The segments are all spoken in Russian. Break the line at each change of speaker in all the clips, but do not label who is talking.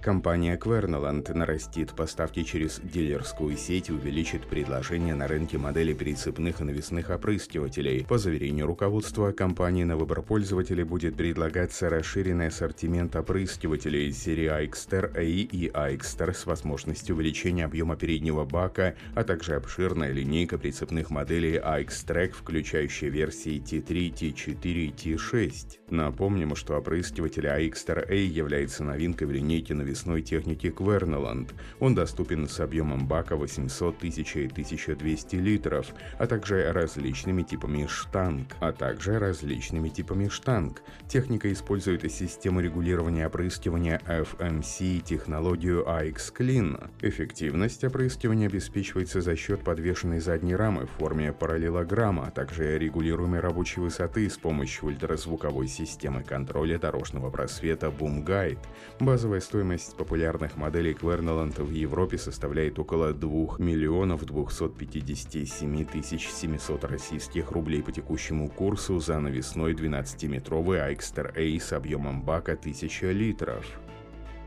Компания Querneland нарастит поставки через дилерскую сеть и увеличит предложение на рынке моделей прицепных и навесных опрыскивателей. По заверению руководства компании на выбор пользователей будет предлагаться расширенный ассортимент опрыскивателей серии AXTER AI и AXTER с возможностью увеличения объема переднего бака, а также обширная линейка прицепных моделей AXTRAC, включающая версии T3, T4 и T6. Напомним, что опрыскиватель AXTER A является новинкой в линейке навесных навесной техники Querneland. Он доступен с объемом бака 800, 1000 и 1200 литров, а также различными типами штанг, а также различными типами штанг. Техника использует систему регулирования опрыскивания FMC и технологию AX Clean. Эффективность опрыскивания обеспечивается за счет подвешенной задней рамы в форме параллелограмма, а также регулируемой рабочей высоты с помощью ультразвуковой системы контроля дорожного просвета Boom Guide. Базовая стоимость Стоимость популярных моделей Querneland в Европе составляет около 2 миллионов 257 тысяч 700 российских рублей по текущему курсу за навесной 12-метровый Айкстер A с объемом бака 1000 литров.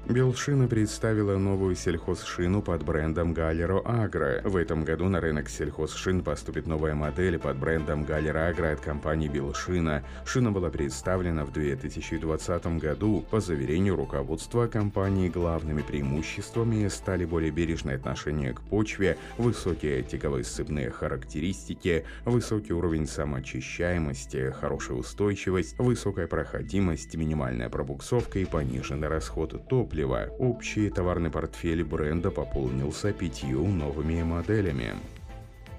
Белшина представила новую сельхозшину под брендом Галеро Агро. В этом году на рынок сельхозшин поступит новая модель под брендом Галеро Агро от компании Белшина. Шина была представлена в 2020 году. По заверению руководства компании, главными преимуществами стали более бережное отношение к почве, высокие тягово-сцепные характеристики, высокий уровень самоочищаемости, хорошая устойчивость, высокая проходимость, минимальная пробуксовка и пониженный расход топлива топлива. Общий товарный портфель бренда пополнился пятью новыми моделями.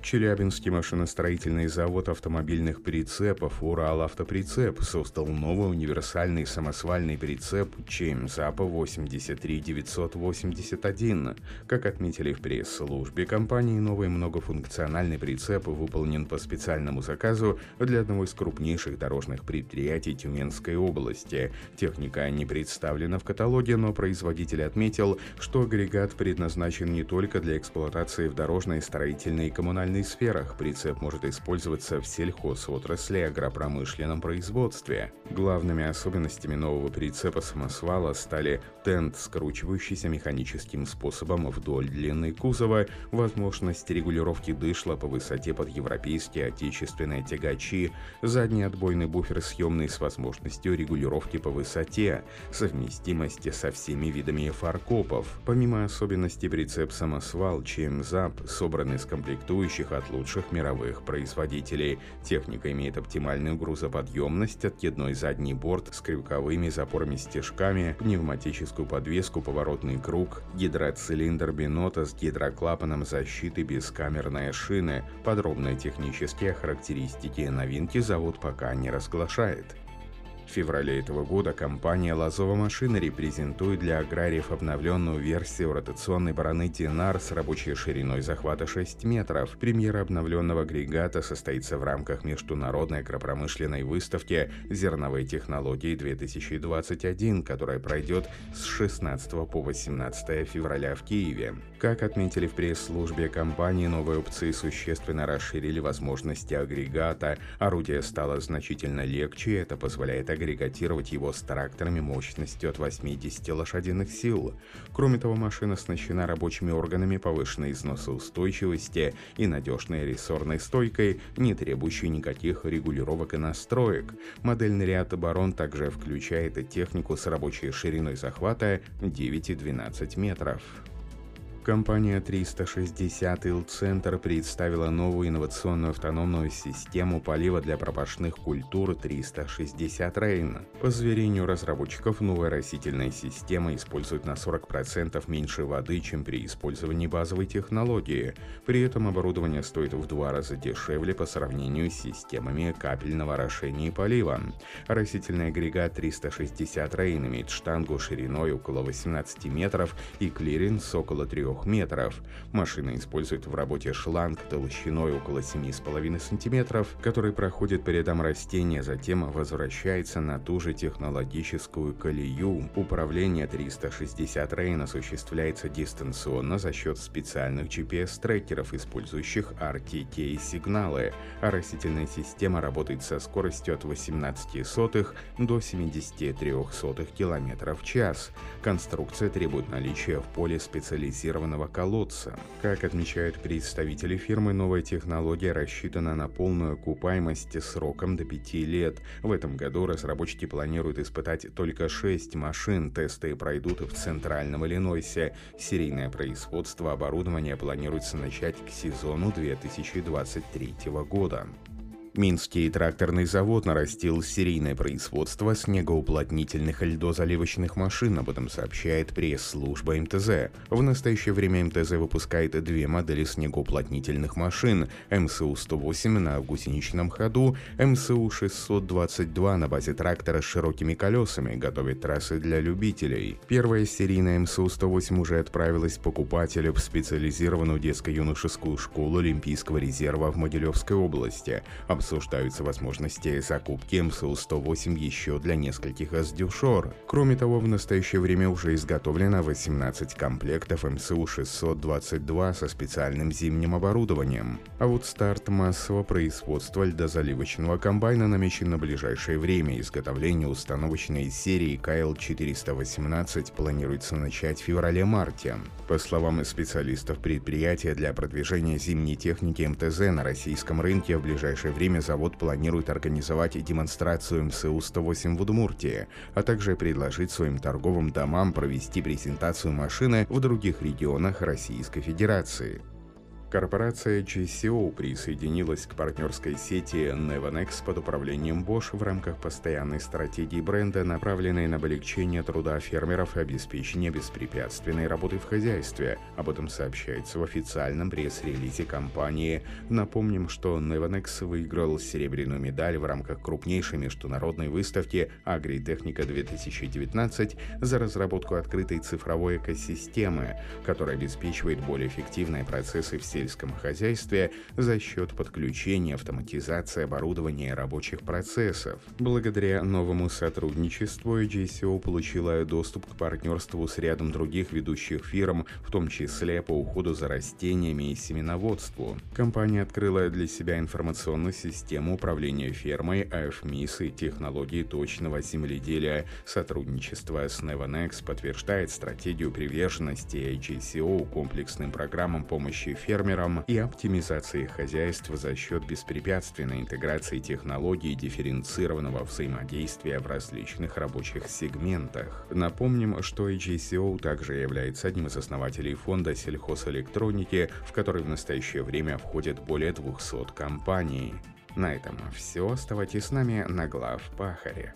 Челябинский машиностроительный завод автомобильных прицепов «Урал Автоприцеп» создал новый универсальный самосвальный прицеп ЧМЗАПа 83981. Как отметили в пресс-службе компании, новый многофункциональный прицеп выполнен по специальному заказу для одного из крупнейших дорожных предприятий Тюменской области. Техника не представлена в каталоге, но производитель отметил, что агрегат предназначен не только для эксплуатации в дорожной, строительной и коммунальной индустриальных сферах прицеп может использоваться в сельхозотрасли агропромышленном производстве. Главными особенностями нового прицепа самосвала стали тент, скручивающийся механическим способом вдоль длины кузова, возможность регулировки дышла по высоте под европейские отечественные тягачи, задний отбойный буфер съемный с возможностью регулировки по высоте, совместимости со всеми видами фаркопов. Помимо особенностей прицеп самосвал ЧМЗАП собран из комплектующих зависящих от лучших мировых производителей. Техника имеет оптимальную грузоподъемность, откидной задний борт с крюковыми запорами-стежками, пневматическую подвеску, поворотный круг, гидроцилиндр бинота с гидроклапаном защиты бескамерные шины. Подробные технические характеристики новинки завод пока не разглашает. В феврале этого года компания «Лазова машина» репрезентует для аграриев обновленную версию ротационной бараны «Динар» с рабочей шириной захвата 6 метров. Премьера обновленного агрегата состоится в рамках Международной агропромышленной выставки «Зерновые технологии-2021», которая пройдет с 16 по 18 февраля в Киеве. Как отметили в пресс-службе компании, новые опции существенно расширили возможности агрегата. Орудие стало значительно легче, это позволяет агрегату агрегатировать его с тракторами мощностью от 80 лошадиных сил. Кроме того, машина оснащена рабочими органами повышенной износоустойчивости и надежной рессорной стойкой, не требующей никаких регулировок и настроек. Модельный ряд Барон также включает технику с рабочей шириной захвата 9 и 12 метров. Компания 360 Ил-Центр представила новую инновационную автономную систему полива для пропашных культур 360 Рейн. По заверению разработчиков, новая растительная система использует на 40% меньше воды, чем при использовании базовой технологии. При этом оборудование стоит в два раза дешевле по сравнению с системами капельного орошения и полива. Растительный агрегат 360 Rain имеет штангу шириной около 18 метров и клиренс около 3 метров. Машина использует в работе шланг толщиной около 7,5 см, который проходит по рядам растения, затем возвращается на ту же технологическую колею. Управление 360 Rain осуществляется дистанционно за счет специальных GPS-трекеров, использующих RTK-сигналы, а растительная система работает со скоростью от 18 сотых до 73 сотых км в час. Конструкция требует наличия в поле специализированного колодца. Как отмечают представители фирмы, новая технология рассчитана на полную окупаемость сроком до 5 лет. В этом году разработчики планируют испытать только 6 машин. Тесты пройдут в Центральном Иллинойсе. Серийное производство оборудования планируется начать к сезону 2023 года. Минский тракторный завод нарастил серийное производство снегоуплотнительных льдозаливочных машин, об этом сообщает пресс-служба МТЗ. В настоящее время МТЗ выпускает две модели снегоуплотнительных машин МСУ-108 на гусеничном ходу, МСУ-622 на базе трактора с широкими колесами, готовит трассы для любителей. Первая серийная МСУ-108 уже отправилась покупателю в специализированную детско-юношескую школу Олимпийского резерва в Могилевской области обсуждаются возможности закупки МСУ-108 еще для нескольких СДЮшор. Кроме того, в настоящее время уже изготовлено 18 комплектов МСУ-622 со специальным зимним оборудованием. А вот старт массового производства льдозаливочного комбайна намечен на ближайшее время. Изготовление установочной серии КЛ-418 планируется начать в феврале-марте. По словам специалистов предприятия, для продвижения зимней техники МТЗ на российском рынке в ближайшее время время завод планирует организовать демонстрацию МСУ-108 в Удмуртии, а также предложить своим торговым домам провести презентацию машины в других регионах Российской Федерации. Корпорация GCO присоединилась к партнерской сети Nevanex под управлением Bosch в рамках постоянной стратегии бренда, направленной на облегчение труда фермеров и обеспечение беспрепятственной работы в хозяйстве. Об этом сообщается в официальном пресс-релизе компании. Напомним, что Nevanex выиграл серебряную медаль в рамках крупнейшей международной выставки Агритехника 2019 за разработку открытой цифровой экосистемы, которая обеспечивает более эффективные процессы в сельском хозяйстве за счет подключения автоматизации оборудования рабочих процессов. Благодаря новому сотрудничеству GCO получила доступ к партнерству с рядом других ведущих фирм, в том числе по уходу за растениями и семеноводству. Компания открыла для себя информационную систему управления фермой, AFMIS и технологии точного земледелия. Сотрудничество с Nevanex подтверждает стратегию приверженности GCO комплексным программам помощи фермерам фермерам и оптимизации хозяйств за счет беспрепятственной интеграции технологий дифференцированного взаимодействия в различных рабочих сегментах. Напомним, что AGCO также является одним из основателей фонда сельхозэлектроники, в который в настоящее время входят более 200 компаний. На этом все. Оставайтесь с нами на глав Пахаре.